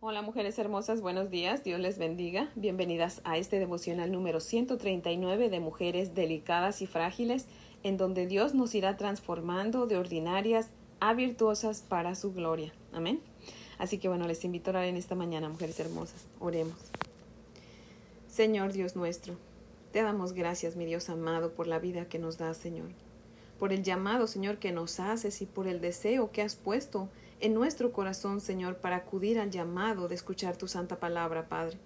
Hola mujeres hermosas, buenos días, Dios les bendiga. Bienvenidas a este devocional número 139 de Mujeres Delicadas y Frágiles, en donde Dios nos irá transformando de ordinarias a virtuosas para su gloria. Amén. Así que bueno, les invito a orar en esta mañana, mujeres hermosas. Oremos. Señor Dios nuestro, te damos gracias, mi Dios amado, por la vida que nos das, Señor. Por el llamado, Señor, que nos haces y por el deseo que has puesto en nuestro corazón, Señor, para acudir al llamado de escuchar tu santa palabra, Padre.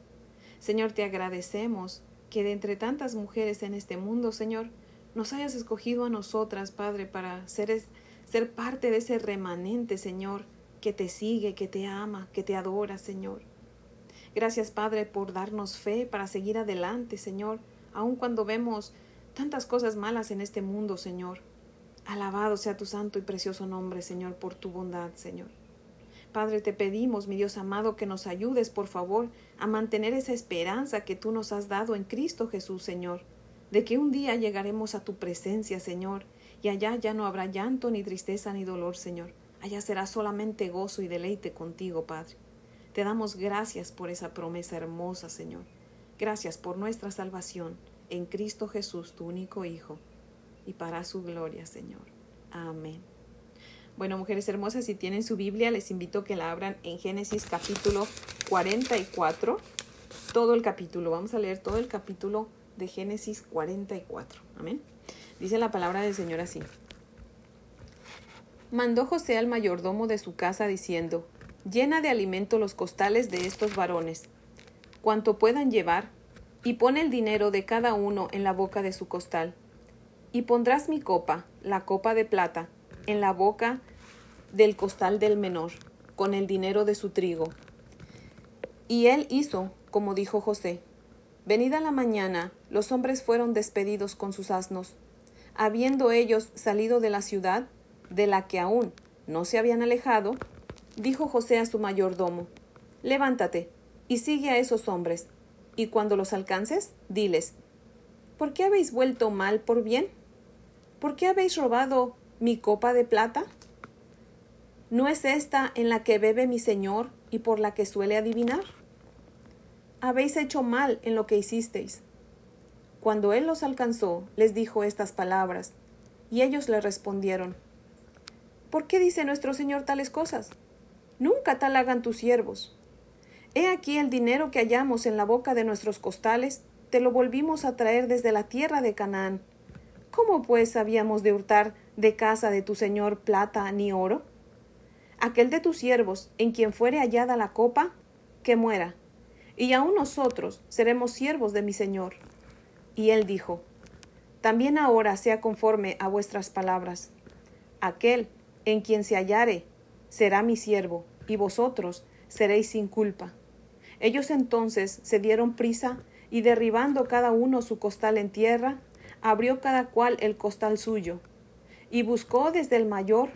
Señor, te agradecemos que de entre tantas mujeres en este mundo, Señor, nos hayas escogido a nosotras, Padre, para ser, ser parte de ese remanente, Señor, que te sigue, que te ama, que te adora, Señor. Gracias, Padre, por darnos fe para seguir adelante, Señor, aun cuando vemos tantas cosas malas en este mundo, Señor. Alabado sea tu santo y precioso nombre, Señor, por tu bondad, Señor. Padre, te pedimos, mi Dios amado, que nos ayudes, por favor, a mantener esa esperanza que tú nos has dado en Cristo Jesús, Señor, de que un día llegaremos a tu presencia, Señor, y allá ya no habrá llanto, ni tristeza, ni dolor, Señor. Allá será solamente gozo y deleite contigo, Padre. Te damos gracias por esa promesa hermosa, Señor. Gracias por nuestra salvación en Cristo Jesús, tu único Hijo y para su gloria, Señor. Amén. Bueno, mujeres hermosas, si tienen su Biblia, les invito a que la abran en Génesis capítulo 44, todo el capítulo. Vamos a leer todo el capítulo de Génesis 44. Amén. Dice la palabra del Señor así. Mandó José al mayordomo de su casa diciendo, llena de alimento los costales de estos varones, cuanto puedan llevar, y pone el dinero de cada uno en la boca de su costal y pondrás mi copa, la copa de plata, en la boca del costal del menor, con el dinero de su trigo. Y él hizo como dijo José. Venida la mañana, los hombres fueron despedidos con sus asnos. Habiendo ellos salido de la ciudad, de la que aún no se habían alejado, dijo José a su mayordomo, Levántate y sigue a esos hombres, y cuando los alcances, diles, ¿por qué habéis vuelto mal por bien? ¿Por qué habéis robado mi copa de plata? ¿No es esta en la que bebe mi señor y por la que suele adivinar? Habéis hecho mal en lo que hicisteis. Cuando él los alcanzó, les dijo estas palabras, y ellos le respondieron, ¿Por qué dice nuestro Señor tales cosas? Nunca tal hagan tus siervos. He aquí el dinero que hallamos en la boca de nuestros costales, te lo volvimos a traer desde la tierra de Canaán ¿Cómo pues habíamos de hurtar de casa de tu señor plata ni oro? Aquel de tus siervos, en quien fuere hallada la copa, que muera, y aun nosotros seremos siervos de mi señor. Y él dijo, También ahora sea conforme a vuestras palabras. Aquel en quien se hallare será mi siervo, y vosotros seréis sin culpa. Ellos entonces se dieron prisa, y derribando cada uno su costal en tierra, abrió cada cual el costal suyo, y buscó desde el mayor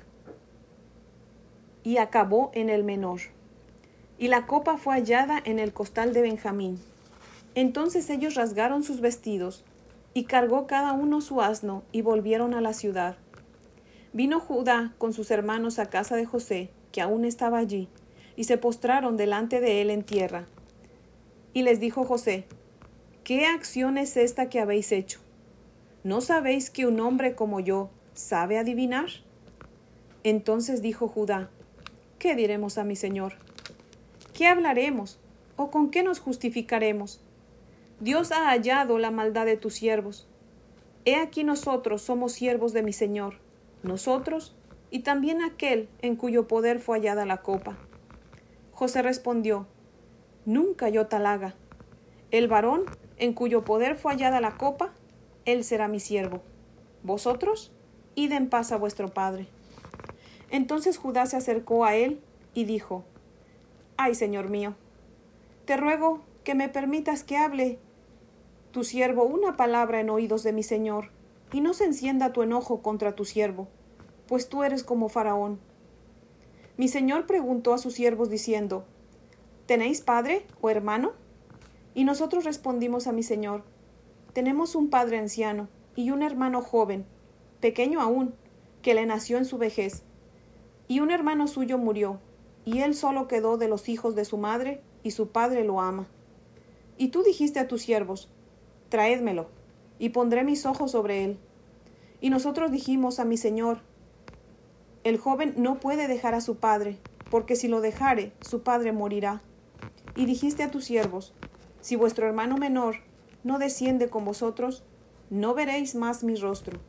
y acabó en el menor. Y la copa fue hallada en el costal de Benjamín. Entonces ellos rasgaron sus vestidos, y cargó cada uno su asno, y volvieron a la ciudad. Vino Judá con sus hermanos a casa de José, que aún estaba allí, y se postraron delante de él en tierra. Y les dijo José, ¿Qué acción es esta que habéis hecho? ¿No sabéis que un hombre como yo sabe adivinar? Entonces dijo Judá, ¿qué diremos a mi señor? ¿Qué hablaremos? ¿O con qué nos justificaremos? Dios ha hallado la maldad de tus siervos. He aquí nosotros somos siervos de mi señor, nosotros y también aquel en cuyo poder fue hallada la copa. José respondió, Nunca yo tal haga. El varón en cuyo poder fue hallada la copa él será mi siervo. Vosotros, id en paz a vuestro padre. Entonces Judá se acercó a él y dijo, Ay, Señor mío, te ruego que me permitas que hable tu siervo una palabra en oídos de mi Señor, y no se encienda tu enojo contra tu siervo, pues tú eres como Faraón. Mi Señor preguntó a sus siervos diciendo, ¿Tenéis padre o hermano? Y nosotros respondimos a mi Señor, tenemos un padre anciano y un hermano joven, pequeño aún, que le nació en su vejez. Y un hermano suyo murió, y él solo quedó de los hijos de su madre, y su padre lo ama. Y tú dijiste a tus siervos, Traédmelo, y pondré mis ojos sobre él. Y nosotros dijimos a mi señor, El joven no puede dejar a su padre, porque si lo dejare, su padre morirá. Y dijiste a tus siervos, Si vuestro hermano menor no desciende con vosotros, no veréis más mi rostro.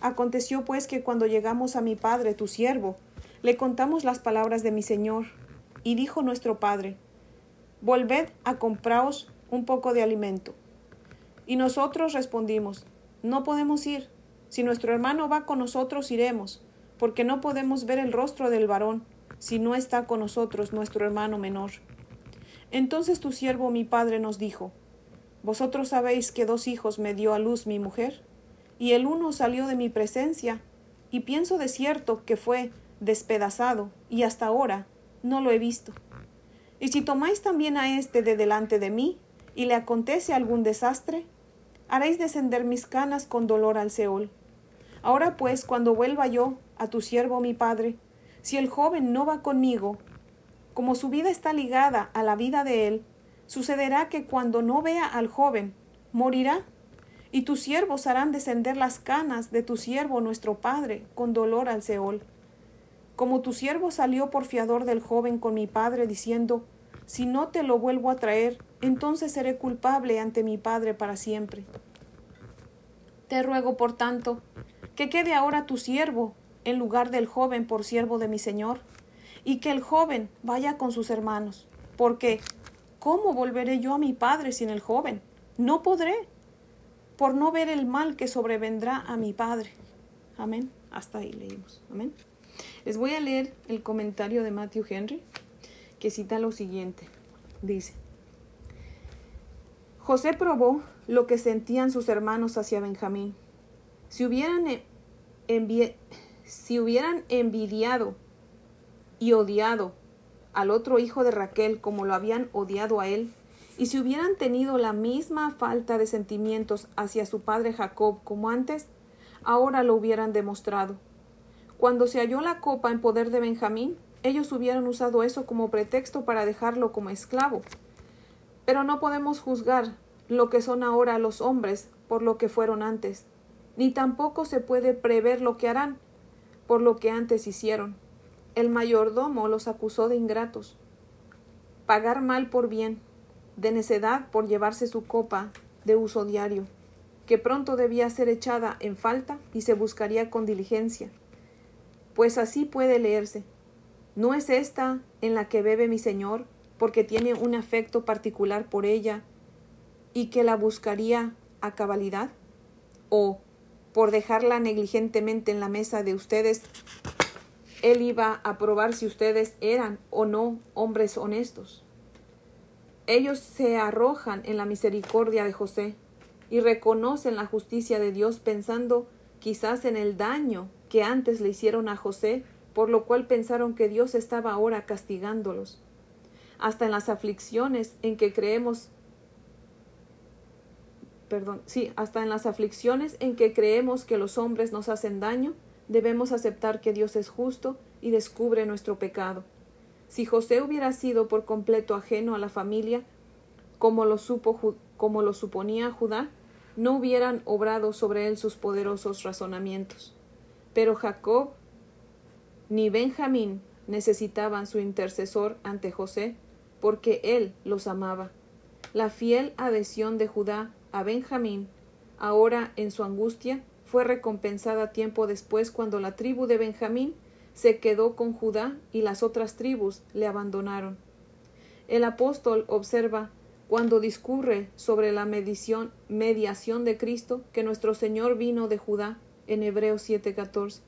Aconteció pues que cuando llegamos a mi padre, tu siervo, le contamos las palabras de mi señor, y dijo nuestro padre, Volved a compraos un poco de alimento. Y nosotros respondimos, No podemos ir. Si nuestro hermano va con nosotros, iremos, porque no podemos ver el rostro del varón si no está con nosotros nuestro hermano menor. Entonces tu siervo mi padre nos dijo, Vosotros sabéis que dos hijos me dio a luz mi mujer, y el uno salió de mi presencia, y pienso de cierto que fue despedazado, y hasta ahora no lo he visto. Y si tomáis también a éste de delante de mí, y le acontece algún desastre, haréis descender mis canas con dolor al Seol. Ahora pues, cuando vuelva yo a tu siervo mi padre, si el joven no va conmigo, como su vida está ligada a la vida de él, sucederá que cuando no vea al joven, morirá, y tus siervos harán descender las canas de tu siervo nuestro padre con dolor al Seol. Como tu siervo salió por fiador del joven con mi padre, diciendo, Si no te lo vuelvo a traer, entonces seré culpable ante mi padre para siempre. Te ruego, por tanto, que quede ahora tu siervo en lugar del joven por siervo de mi señor, y que el joven vaya con sus hermanos, porque ¿cómo volveré yo a mi padre sin el joven? No podré, por no ver el mal que sobrevendrá a mi padre. Amén. Hasta ahí leímos. Amén. Les voy a leer el comentario de Matthew Henry, que cita lo siguiente. Dice, José probó lo que sentían sus hermanos hacia Benjamín. Si hubieran, si hubieran envidiado y odiado al otro hijo de Raquel como lo habían odiado a él, y si hubieran tenido la misma falta de sentimientos hacia su padre Jacob como antes, ahora lo hubieran demostrado cuando se halló la copa en poder de Benjamín, ellos hubieran usado eso como pretexto para dejarlo como esclavo. Pero no podemos juzgar lo que son ahora los hombres por lo que fueron antes, ni tampoco se puede prever lo que harán por lo que antes hicieron. El mayordomo los acusó de ingratos. Pagar mal por bien, de necedad por llevarse su copa de uso diario, que pronto debía ser echada en falta y se buscaría con diligencia pues así puede leerse. ¿No es esta en la que bebe mi Señor, porque tiene un afecto particular por ella y que la buscaría a cabalidad? ¿O por dejarla negligentemente en la mesa de ustedes, él iba a probar si ustedes eran o no hombres honestos? Ellos se arrojan en la misericordia de José y reconocen la justicia de Dios pensando quizás en el daño que antes le hicieron a José, por lo cual pensaron que Dios estaba ahora castigándolos. Hasta en las aflicciones en que creemos perdón, sí, hasta en las aflicciones en que creemos que los hombres nos hacen daño, debemos aceptar que Dios es justo y descubre nuestro pecado. Si José hubiera sido por completo ajeno a la familia, como lo, supo, como lo suponía Judá, no hubieran obrado sobre él sus poderosos razonamientos. Pero Jacob ni Benjamín necesitaban su intercesor ante José, porque él los amaba. La fiel adhesión de Judá a Benjamín, ahora en su angustia, fue recompensada tiempo después cuando la tribu de Benjamín se quedó con Judá y las otras tribus le abandonaron. El apóstol observa cuando discurre sobre la mediación de Cristo que nuestro Señor vino de Judá en Hebreos 7:14,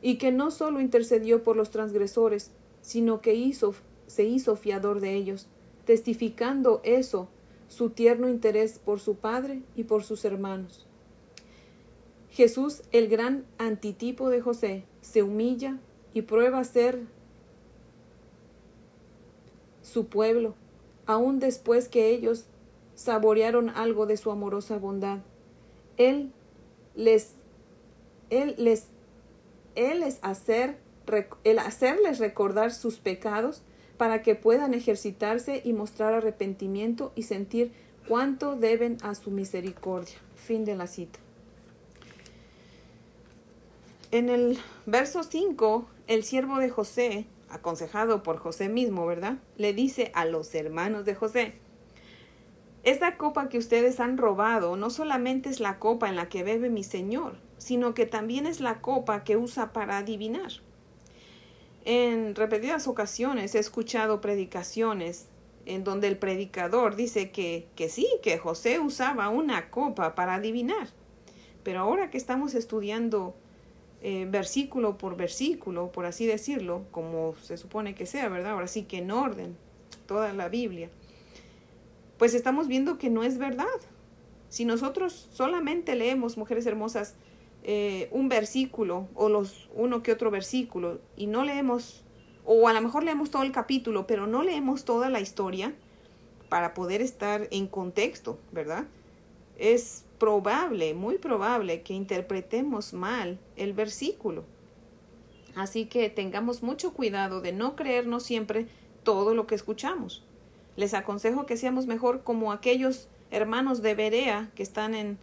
y que no solo intercedió por los transgresores, sino que hizo, se hizo fiador de ellos, testificando eso su tierno interés por su Padre y por sus hermanos. Jesús, el gran antitipo de José, se humilla y prueba ser su pueblo, aun después que ellos saborearon algo de su amorosa bondad. Él les él les, él hacer el hacerles recordar sus pecados para que puedan ejercitarse y mostrar arrepentimiento y sentir cuánto deben a su misericordia. Fin de la cita. En el verso 5, el siervo de José, aconsejado por José mismo, ¿verdad? Le dice a los hermanos de José, esta copa que ustedes han robado no solamente es la copa en la que bebe mi Señor, sino que también es la copa que usa para adivinar. En repetidas ocasiones he escuchado predicaciones en donde el predicador dice que, que sí, que José usaba una copa para adivinar. Pero ahora que estamos estudiando eh, versículo por versículo, por así decirlo, como se supone que sea, ¿verdad? Ahora sí que en orden, toda la Biblia, pues estamos viendo que no es verdad. Si nosotros solamente leemos, mujeres hermosas, eh, un versículo o los uno que otro versículo y no leemos, o a lo mejor leemos todo el capítulo, pero no leemos toda la historia para poder estar en contexto, ¿verdad? Es probable, muy probable que interpretemos mal el versículo. Así que tengamos mucho cuidado de no creernos siempre todo lo que escuchamos. Les aconsejo que seamos mejor como aquellos hermanos de Berea que están en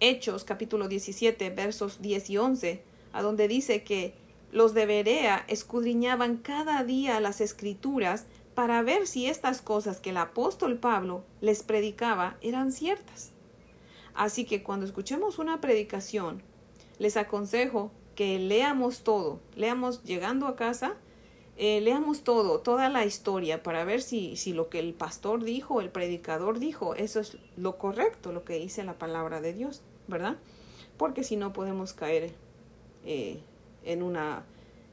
Hechos capítulo 17 versos 10 y 11, a donde dice que los de Berea escudriñaban cada día las escrituras para ver si estas cosas que el apóstol Pablo les predicaba eran ciertas. Así que cuando escuchemos una predicación, les aconsejo que leamos todo, leamos llegando a casa, eh, leamos todo, toda la historia para ver si, si lo que el pastor dijo, el predicador dijo, eso es lo correcto, lo que dice la palabra de Dios, ¿verdad? Porque si no podemos caer eh, en una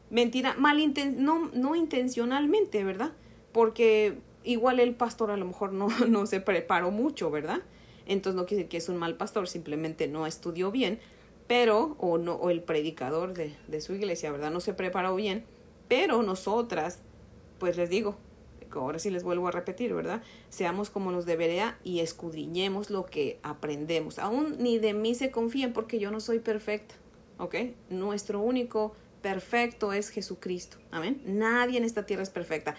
mentira, mal no, no intencionalmente, ¿verdad? Porque igual el pastor a lo mejor no, no se preparó mucho, ¿verdad? Entonces no quiere decir que es un mal pastor, simplemente no estudió bien, pero, o, no, o el predicador de, de su iglesia, ¿verdad? No se preparó bien, pero nosotras, pues les digo, ahora sí les vuelvo a repetir, ¿verdad? Seamos como los debería y escudriñemos lo que aprendemos. Aún ni de mí se confíen porque yo no soy perfecta, ¿ok? Nuestro único perfecto es Jesucristo, amén. Nadie en esta tierra es perfecta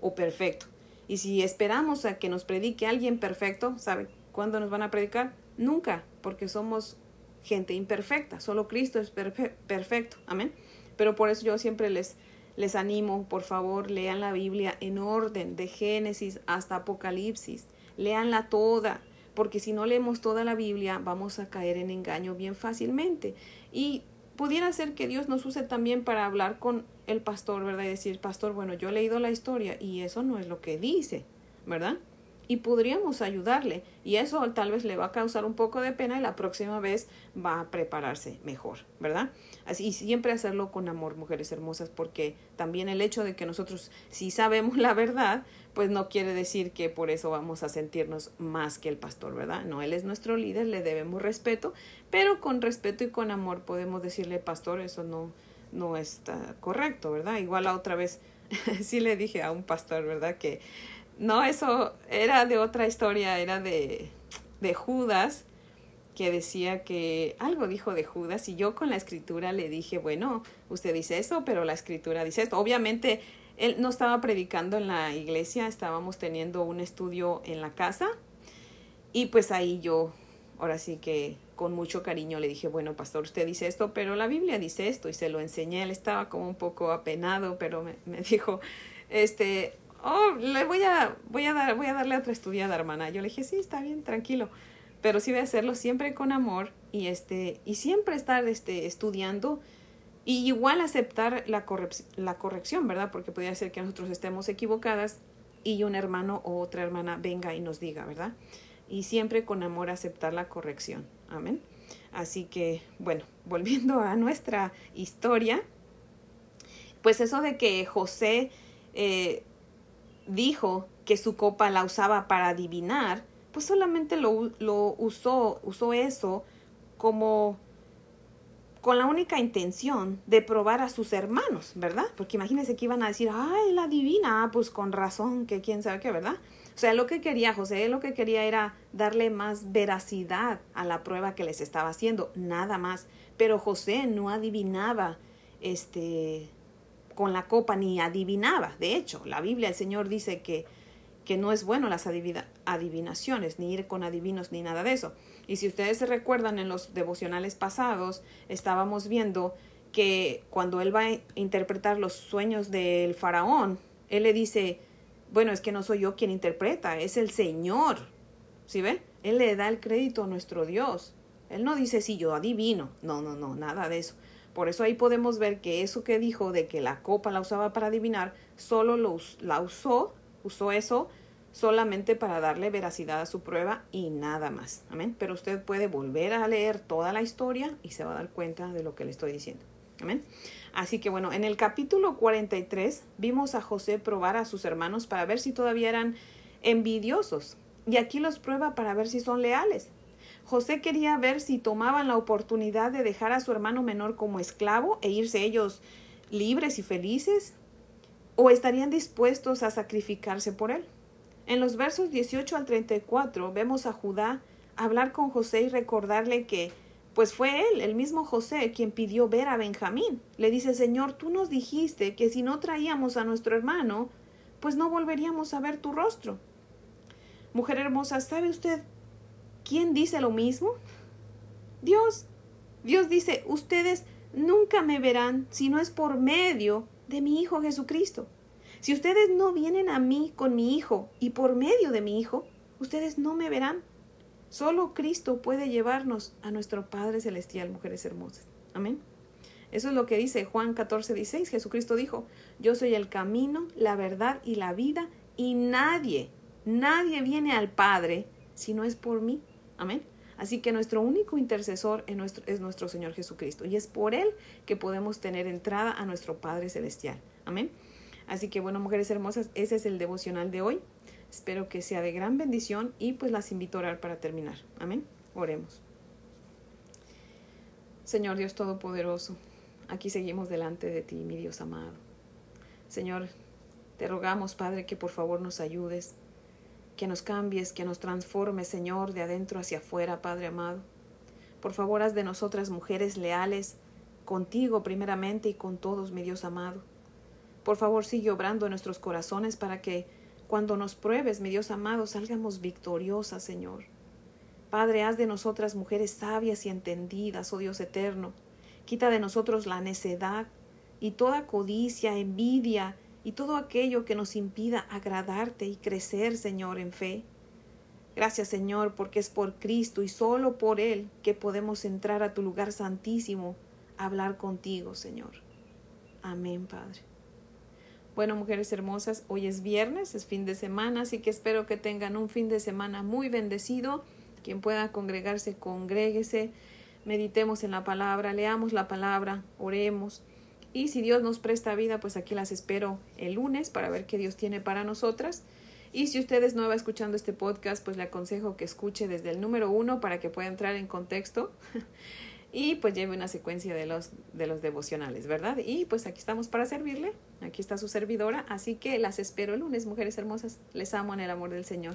o perfecto. Y si esperamos a que nos predique alguien perfecto, ¿sabe? ¿Cuándo nos van a predicar? Nunca, porque somos gente imperfecta. Solo Cristo es perfecto. Amén. Pero por eso yo siempre les, les animo, por favor, lean la Biblia en orden, de Génesis hasta Apocalipsis. Leanla toda, porque si no leemos toda la Biblia vamos a caer en engaño bien fácilmente. Y pudiera ser que Dios nos use también para hablar con el pastor, ¿verdad? Y decir, pastor, bueno, yo he leído la historia y eso no es lo que dice, ¿verdad? Y podríamos ayudarle y eso tal vez le va a causar un poco de pena y la próxima vez va a prepararse mejor, ¿verdad? Así y siempre hacerlo con amor, mujeres hermosas, porque también el hecho de que nosotros si sabemos la verdad, pues no quiere decir que por eso vamos a sentirnos más que el pastor, ¿verdad? No, él es nuestro líder, le debemos respeto, pero con respeto y con amor podemos decirle, pastor, eso no no está correcto, ¿verdad? Igual la otra vez sí le dije a un pastor, ¿verdad? Que no, eso era de otra historia, era de, de Judas, que decía que algo dijo de Judas y yo con la escritura le dije, bueno, usted dice eso, pero la escritura dice esto. Obviamente él no estaba predicando en la iglesia, estábamos teniendo un estudio en la casa y pues ahí yo, ahora sí que con mucho cariño le dije, bueno, pastor, usted dice esto, pero la Biblia dice esto y se lo enseñé. Él estaba como un poco apenado, pero me, me dijo, este, oh, le voy a, voy a dar, voy a darle otra estudiada, hermana. Yo le dije, sí, está bien, tranquilo. Pero sí voy a hacerlo siempre con amor y este, y siempre estar este, estudiando y igual aceptar la, la corrección, ¿verdad? Porque podría ser que nosotros estemos equivocadas y un hermano o otra hermana venga y nos diga, ¿verdad? Y siempre con amor aceptar la corrección. Amén. Así que, bueno, volviendo a nuestra historia, pues eso de que José eh, dijo que su copa la usaba para adivinar, pues solamente lo, lo usó, usó eso como con la única intención de probar a sus hermanos, ¿verdad? Porque imagínense que iban a decir, ay, la divina, pues con razón, que quién sabe qué, ¿verdad? O sea, lo que quería José, lo que quería era darle más veracidad a la prueba que les estaba haciendo, nada más. Pero José no adivinaba, este, con la copa ni adivinaba. De hecho, la Biblia, el Señor dice que, que no es bueno las adivinaciones, ni ir con adivinos, ni nada de eso. Y si ustedes se recuerdan en los devocionales pasados, estábamos viendo que cuando él va a interpretar los sueños del faraón, él le dice, bueno, es que no soy yo quien interpreta, es el Señor. ¿Sí ve? Él le da el crédito a nuestro Dios. Él no dice, sí, yo adivino. No, no, no, nada de eso. Por eso ahí podemos ver que eso que dijo de que la copa la usaba para adivinar, solo lo, la usó, usó eso solamente para darle veracidad a su prueba y nada más. Amén. Pero usted puede volver a leer toda la historia y se va a dar cuenta de lo que le estoy diciendo. Amén. Así que bueno, en el capítulo 43 vimos a José probar a sus hermanos para ver si todavía eran envidiosos. Y aquí los prueba para ver si son leales. José quería ver si tomaban la oportunidad de dejar a su hermano menor como esclavo e irse ellos libres y felices, o estarían dispuestos a sacrificarse por él. En los versos 18 al 34 vemos a Judá hablar con José y recordarle que pues fue él, el mismo José, quien pidió ver a Benjamín. Le dice, Señor, tú nos dijiste que si no traíamos a nuestro hermano, pues no volveríamos a ver tu rostro. Mujer hermosa, ¿sabe usted quién dice lo mismo? Dios. Dios dice, ustedes nunca me verán si no es por medio de mi Hijo Jesucristo. Si ustedes no vienen a mí con mi Hijo y por medio de mi Hijo, ustedes no me verán. Solo Cristo puede llevarnos a nuestro Padre Celestial, mujeres hermosas. Amén. Eso es lo que dice Juan 14, 16. Jesucristo dijo, yo soy el camino, la verdad y la vida, y nadie, nadie viene al Padre si no es por mí. Amén. Así que nuestro único intercesor es nuestro, es nuestro Señor Jesucristo, y es por Él que podemos tener entrada a nuestro Padre Celestial. Amén. Así que bueno, mujeres hermosas, ese es el devocional de hoy. Espero que sea de gran bendición y pues las invito a orar para terminar. Amén. Oremos. Señor Dios Todopoderoso, aquí seguimos delante de ti, mi Dios amado. Señor, te rogamos, Padre, que por favor nos ayudes, que nos cambies, que nos transformes, Señor, de adentro hacia afuera, Padre amado. Por favor, haz de nosotras mujeres leales, contigo primeramente y con todos, mi Dios amado. Por favor, sigue obrando en nuestros corazones para que cuando nos pruebes, mi Dios amado, salgamos victoriosas, Señor. Padre, haz de nosotras mujeres sabias y entendidas, oh Dios eterno. Quita de nosotros la necedad y toda codicia, envidia y todo aquello que nos impida agradarte y crecer, Señor, en fe. Gracias, Señor, porque es por Cristo y solo por Él que podemos entrar a tu lugar santísimo a hablar contigo, Señor. Amén, Padre. Bueno, mujeres hermosas, hoy es viernes, es fin de semana, así que espero que tengan un fin de semana muy bendecido. Quien pueda congregarse, congréguese, meditemos en la palabra, leamos la palabra, oremos. Y si Dios nos presta vida, pues aquí las espero el lunes para ver qué Dios tiene para nosotras. Y si usted es nueva escuchando este podcast, pues le aconsejo que escuche desde el número uno para que pueda entrar en contexto. y pues lleve una secuencia de los, de los devocionales, ¿verdad? Y pues aquí estamos para servirle, aquí está su servidora, así que las espero el lunes, mujeres hermosas, les amo en el amor del Señor.